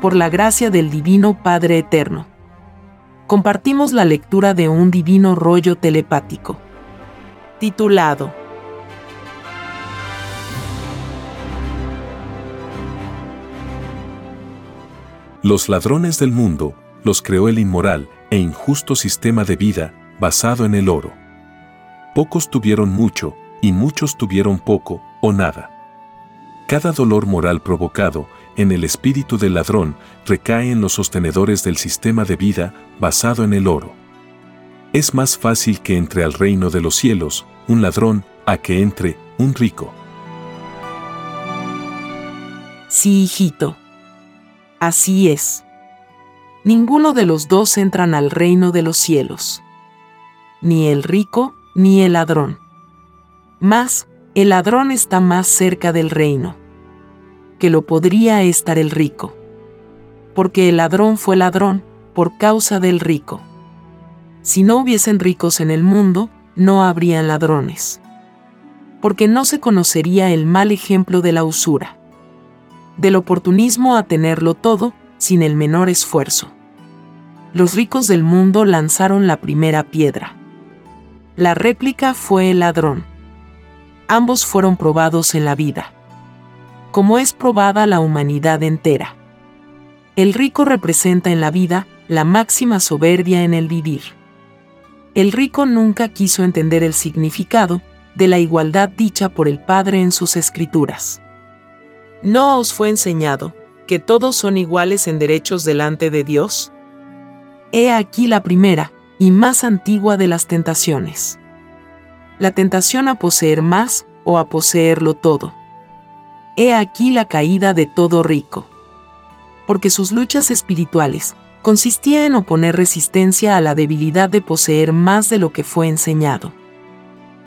por la gracia del Divino Padre Eterno. Compartimos la lectura de un divino rollo telepático, titulado Los ladrones del mundo los creó el inmoral e injusto sistema de vida basado en el oro. Pocos tuvieron mucho y muchos tuvieron poco o nada. Cada dolor moral provocado en el espíritu del ladrón recae en los sostenedores del sistema de vida basado en el oro. Es más fácil que entre al reino de los cielos un ladrón a que entre un rico. Sí, hijito. Así es. Ninguno de los dos entran al reino de los cielos. Ni el rico ni el ladrón. Más, el ladrón está más cerca del reino que lo podría estar el rico. Porque el ladrón fue ladrón por causa del rico. Si no hubiesen ricos en el mundo, no habrían ladrones. Porque no se conocería el mal ejemplo de la usura. Del oportunismo a tenerlo todo, sin el menor esfuerzo. Los ricos del mundo lanzaron la primera piedra. La réplica fue el ladrón. Ambos fueron probados en la vida como es probada la humanidad entera. El rico representa en la vida la máxima soberbia en el vivir. El rico nunca quiso entender el significado de la igualdad dicha por el Padre en sus escrituras. ¿No os fue enseñado que todos son iguales en derechos delante de Dios? He aquí la primera y más antigua de las tentaciones. La tentación a poseer más o a poseerlo todo He aquí la caída de todo rico. Porque sus luchas espirituales consistía en oponer resistencia a la debilidad de poseer más de lo que fue enseñado.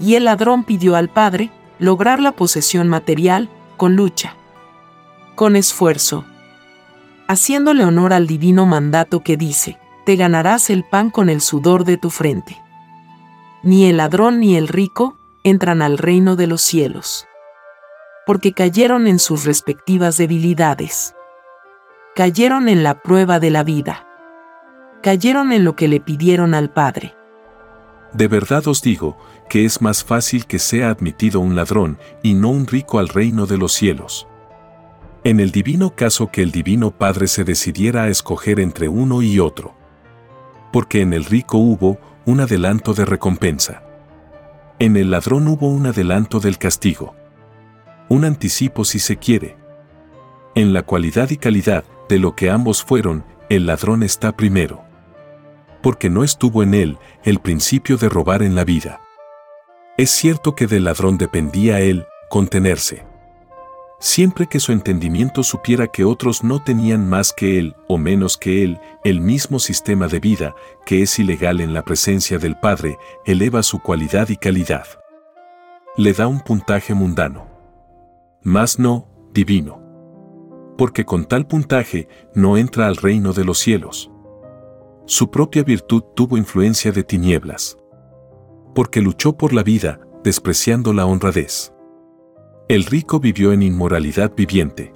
Y el ladrón pidió al Padre lograr la posesión material con lucha, con esfuerzo, haciéndole honor al divino mandato que dice, te ganarás el pan con el sudor de tu frente. Ni el ladrón ni el rico entran al reino de los cielos porque cayeron en sus respectivas debilidades. Cayeron en la prueba de la vida. Cayeron en lo que le pidieron al Padre. De verdad os digo que es más fácil que sea admitido un ladrón y no un rico al reino de los cielos. En el divino caso que el divino Padre se decidiera a escoger entre uno y otro. Porque en el rico hubo un adelanto de recompensa. En el ladrón hubo un adelanto del castigo un anticipo si se quiere. En la cualidad y calidad de lo que ambos fueron, el ladrón está primero. Porque no estuvo en él el principio de robar en la vida. Es cierto que del ladrón dependía él contenerse. Siempre que su entendimiento supiera que otros no tenían más que él o menos que él, el mismo sistema de vida, que es ilegal en la presencia del Padre, eleva su cualidad y calidad. Le da un puntaje mundano mas no divino. Porque con tal puntaje no entra al reino de los cielos. Su propia virtud tuvo influencia de tinieblas. Porque luchó por la vida, despreciando la honradez. El rico vivió en inmoralidad viviente.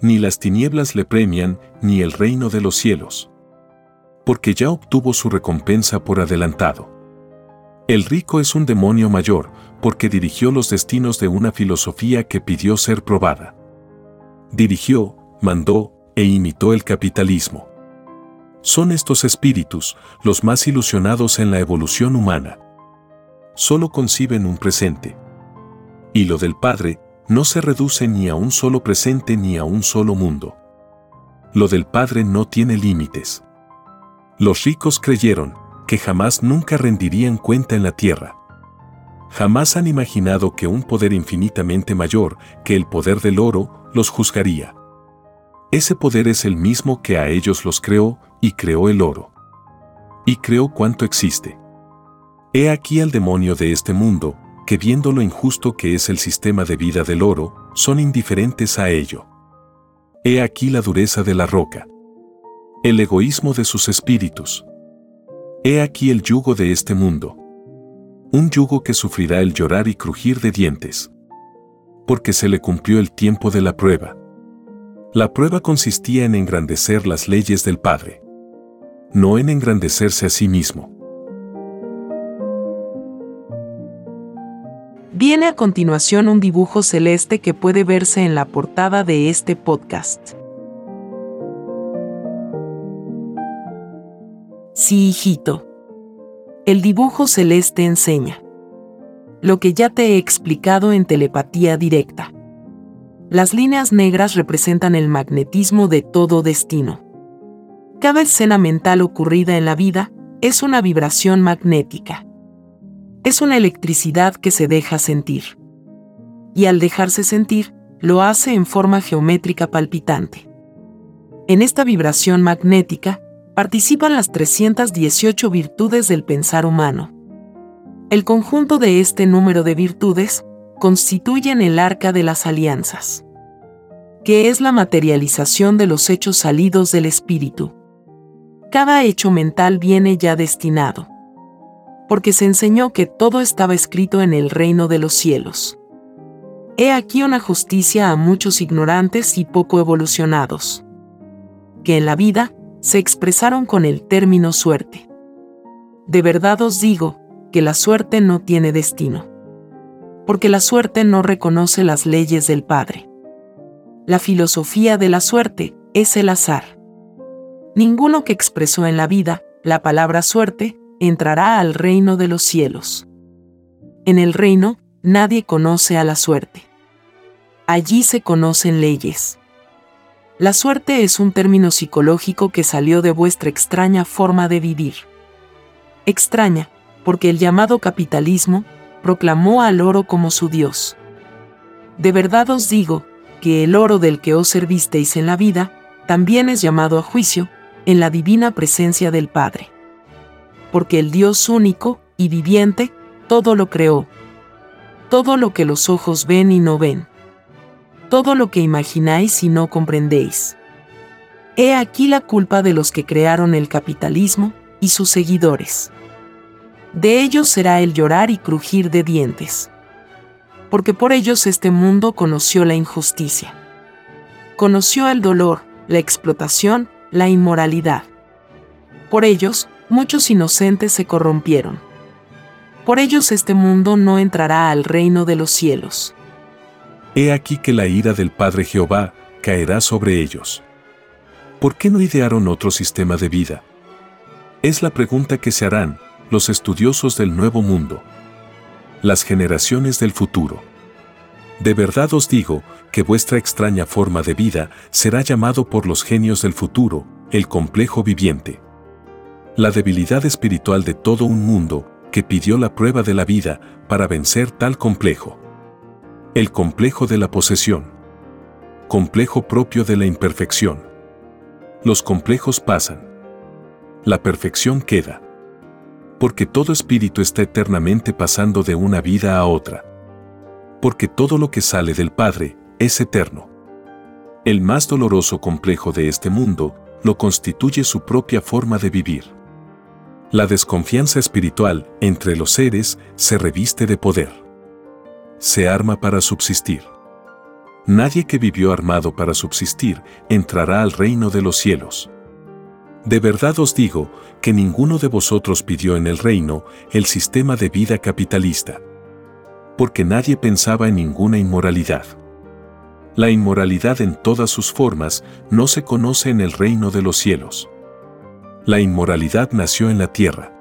Ni las tinieblas le premian, ni el reino de los cielos. Porque ya obtuvo su recompensa por adelantado. El rico es un demonio mayor, porque dirigió los destinos de una filosofía que pidió ser probada. Dirigió, mandó e imitó el capitalismo. Son estos espíritus los más ilusionados en la evolución humana. Solo conciben un presente. Y lo del Padre no se reduce ni a un solo presente ni a un solo mundo. Lo del Padre no tiene límites. Los ricos creyeron que jamás nunca rendirían cuenta en la tierra jamás han imaginado que un poder infinitamente mayor que el poder del oro los juzgaría. Ese poder es el mismo que a ellos los creó y creó el oro. Y creó cuanto existe. He aquí al demonio de este mundo, que viendo lo injusto que es el sistema de vida del oro, son indiferentes a ello. He aquí la dureza de la roca. El egoísmo de sus espíritus. He aquí el yugo de este mundo un yugo que sufrirá el llorar y crujir de dientes. Porque se le cumplió el tiempo de la prueba. La prueba consistía en engrandecer las leyes del Padre, no en engrandecerse a sí mismo. Viene a continuación un dibujo celeste que puede verse en la portada de este podcast. Sí, hijito. El dibujo celeste enseña lo que ya te he explicado en telepatía directa. Las líneas negras representan el magnetismo de todo destino. Cada escena mental ocurrida en la vida es una vibración magnética. Es una electricidad que se deja sentir. Y al dejarse sentir, lo hace en forma geométrica palpitante. En esta vibración magnética, participan las 318 virtudes del pensar humano. El conjunto de este número de virtudes constituyen el arca de las alianzas, que es la materialización de los hechos salidos del espíritu. Cada hecho mental viene ya destinado, porque se enseñó que todo estaba escrito en el reino de los cielos. He aquí una justicia a muchos ignorantes y poco evolucionados, que en la vida se expresaron con el término suerte. De verdad os digo que la suerte no tiene destino, porque la suerte no reconoce las leyes del Padre. La filosofía de la suerte es el azar. Ninguno que expresó en la vida la palabra suerte entrará al reino de los cielos. En el reino nadie conoce a la suerte. Allí se conocen leyes. La suerte es un término psicológico que salió de vuestra extraña forma de vivir. Extraña, porque el llamado capitalismo proclamó al oro como su Dios. De verdad os digo, que el oro del que os servisteis en la vida, también es llamado a juicio, en la divina presencia del Padre. Porque el Dios único y viviente, todo lo creó. Todo lo que los ojos ven y no ven todo lo que imagináis y no comprendéis. He aquí la culpa de los que crearon el capitalismo y sus seguidores. De ellos será el llorar y crujir de dientes. Porque por ellos este mundo conoció la injusticia. Conoció el dolor, la explotación, la inmoralidad. Por ellos, muchos inocentes se corrompieron. Por ellos este mundo no entrará al reino de los cielos. He aquí que la ira del Padre Jehová caerá sobre ellos. ¿Por qué no idearon otro sistema de vida? Es la pregunta que se harán los estudiosos del nuevo mundo, las generaciones del futuro. De verdad os digo que vuestra extraña forma de vida será llamado por los genios del futuro, el complejo viviente. La debilidad espiritual de todo un mundo que pidió la prueba de la vida para vencer tal complejo. El complejo de la posesión. Complejo propio de la imperfección. Los complejos pasan. La perfección queda. Porque todo espíritu está eternamente pasando de una vida a otra. Porque todo lo que sale del Padre es eterno. El más doloroso complejo de este mundo lo constituye su propia forma de vivir. La desconfianza espiritual entre los seres se reviste de poder se arma para subsistir. Nadie que vivió armado para subsistir entrará al reino de los cielos. De verdad os digo que ninguno de vosotros pidió en el reino el sistema de vida capitalista. Porque nadie pensaba en ninguna inmoralidad. La inmoralidad en todas sus formas no se conoce en el reino de los cielos. La inmoralidad nació en la tierra.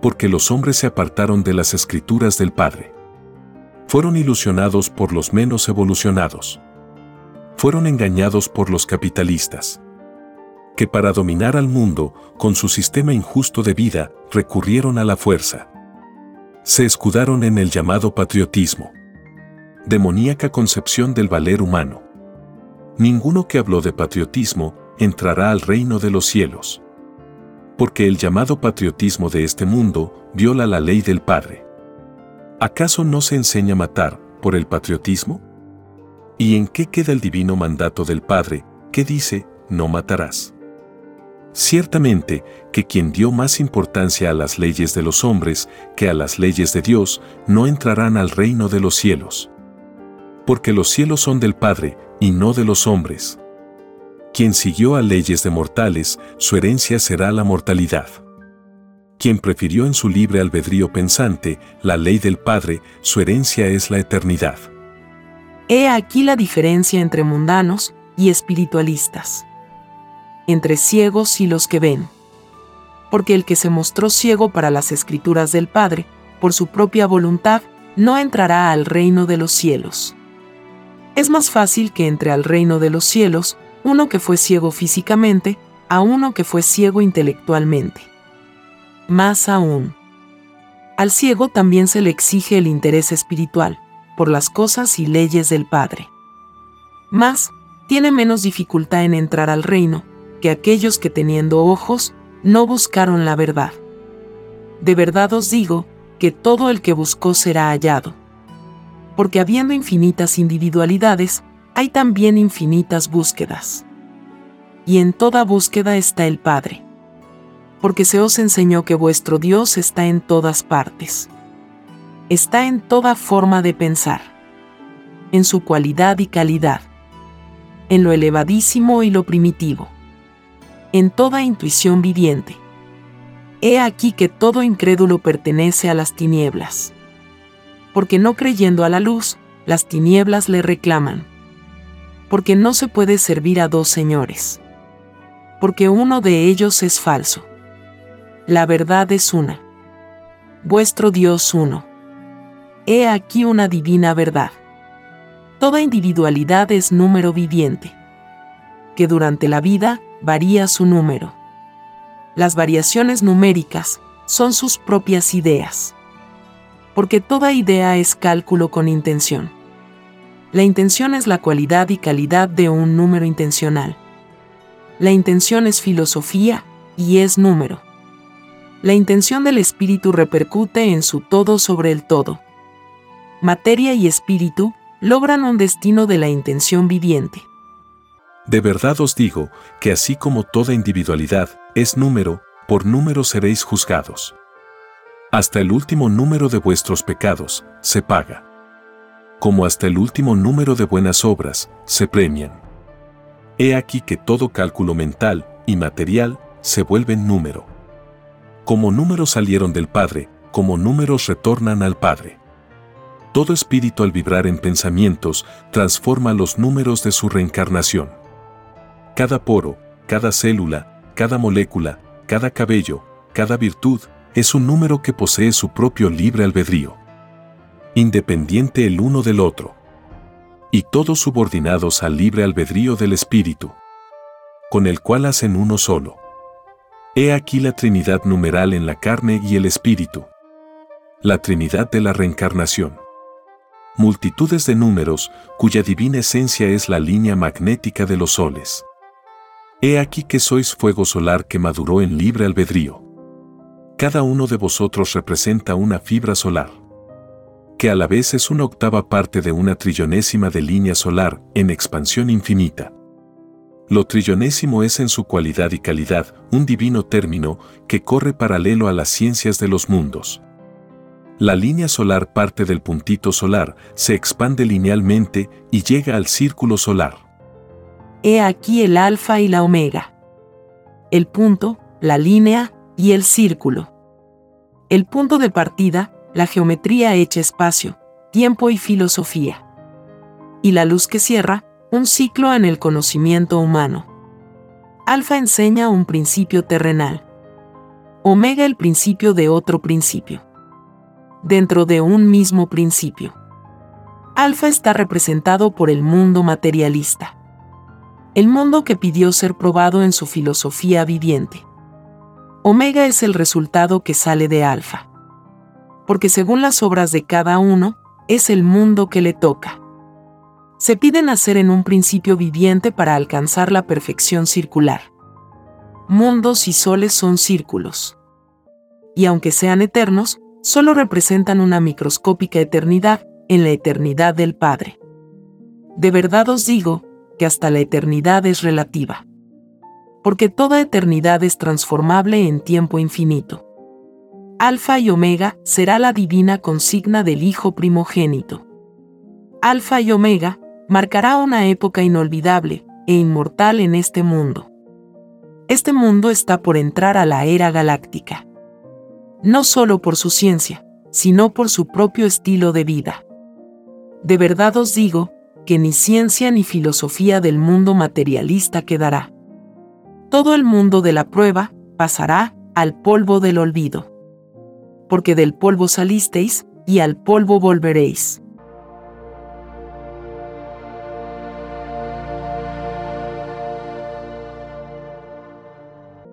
Porque los hombres se apartaron de las escrituras del Padre fueron ilusionados por los menos evolucionados. Fueron engañados por los capitalistas. Que para dominar al mundo, con su sistema injusto de vida, recurrieron a la fuerza. Se escudaron en el llamado patriotismo. Demoníaca concepción del valer humano. Ninguno que habló de patriotismo entrará al reino de los cielos. Porque el llamado patriotismo de este mundo viola la ley del Padre. ¿Acaso no se enseña a matar por el patriotismo? ¿Y en qué queda el divino mandato del Padre, que dice, no matarás? Ciertamente que quien dio más importancia a las leyes de los hombres que a las leyes de Dios, no entrarán al reino de los cielos. Porque los cielos son del Padre, y no de los hombres. Quien siguió a leyes de mortales, su herencia será la mortalidad. Quien prefirió en su libre albedrío pensante la ley del Padre, su herencia es la eternidad. He aquí la diferencia entre mundanos y espiritualistas. Entre ciegos y los que ven. Porque el que se mostró ciego para las escrituras del Padre, por su propia voluntad, no entrará al reino de los cielos. Es más fácil que entre al reino de los cielos uno que fue ciego físicamente a uno que fue ciego intelectualmente. Más aún, al ciego también se le exige el interés espiritual, por las cosas y leyes del Padre. Más, tiene menos dificultad en entrar al reino que aquellos que teniendo ojos no buscaron la verdad. De verdad os digo que todo el que buscó será hallado. Porque habiendo infinitas individualidades, hay también infinitas búsquedas. Y en toda búsqueda está el Padre. Porque se os enseñó que vuestro Dios está en todas partes. Está en toda forma de pensar. En su cualidad y calidad. En lo elevadísimo y lo primitivo. En toda intuición viviente. He aquí que todo incrédulo pertenece a las tinieblas. Porque no creyendo a la luz, las tinieblas le reclaman porque no se puede servir a dos señores. Porque uno de ellos es falso. La verdad es una. Vuestro Dios uno. He aquí una divina verdad. Toda individualidad es número viviente, que durante la vida varía su número. Las variaciones numéricas son sus propias ideas. Porque toda idea es cálculo con intención la intención es la cualidad y calidad de un número intencional. La intención es filosofía y es número. La intención del espíritu repercute en su todo sobre el todo. Materia y espíritu logran un destino de la intención viviente. De verdad os digo que así como toda individualidad es número, por número seréis juzgados. Hasta el último número de vuestros pecados se paga como hasta el último número de buenas obras, se premian. He aquí que todo cálculo mental y material se vuelve número. Como números salieron del Padre, como números retornan al Padre. Todo espíritu al vibrar en pensamientos transforma los números de su reencarnación. Cada poro, cada célula, cada molécula, cada cabello, cada virtud, es un número que posee su propio libre albedrío independiente el uno del otro, y todos subordinados al libre albedrío del Espíritu, con el cual hacen uno solo. He aquí la Trinidad numeral en la carne y el Espíritu. La Trinidad de la reencarnación. Multitudes de números cuya divina esencia es la línea magnética de los soles. He aquí que sois fuego solar que maduró en libre albedrío. Cada uno de vosotros representa una fibra solar que a la vez es una octava parte de una trillonésima de línea solar en expansión infinita. Lo trillonésimo es en su cualidad y calidad un divino término que corre paralelo a las ciencias de los mundos. La línea solar parte del puntito solar, se expande linealmente y llega al círculo solar. He aquí el alfa y la omega. El punto, la línea y el círculo. El punto de partida, la geometría hecha espacio, tiempo y filosofía. Y la luz que cierra, un ciclo en el conocimiento humano. Alfa enseña un principio terrenal. Omega el principio de otro principio. Dentro de un mismo principio. Alfa está representado por el mundo materialista. El mundo que pidió ser probado en su filosofía viviente. Omega es el resultado que sale de Alfa porque según las obras de cada uno, es el mundo que le toca. Se pide nacer en un principio viviente para alcanzar la perfección circular. Mundos y soles son círculos. Y aunque sean eternos, solo representan una microscópica eternidad en la eternidad del Padre. De verdad os digo que hasta la eternidad es relativa. Porque toda eternidad es transformable en tiempo infinito. Alfa y Omega será la divina consigna del Hijo primogénito. Alfa y Omega marcará una época inolvidable e inmortal en este mundo. Este mundo está por entrar a la era galáctica. No solo por su ciencia, sino por su propio estilo de vida. De verdad os digo, que ni ciencia ni filosofía del mundo materialista quedará. Todo el mundo de la prueba pasará al polvo del olvido. Porque del polvo salisteis, y al polvo volveréis.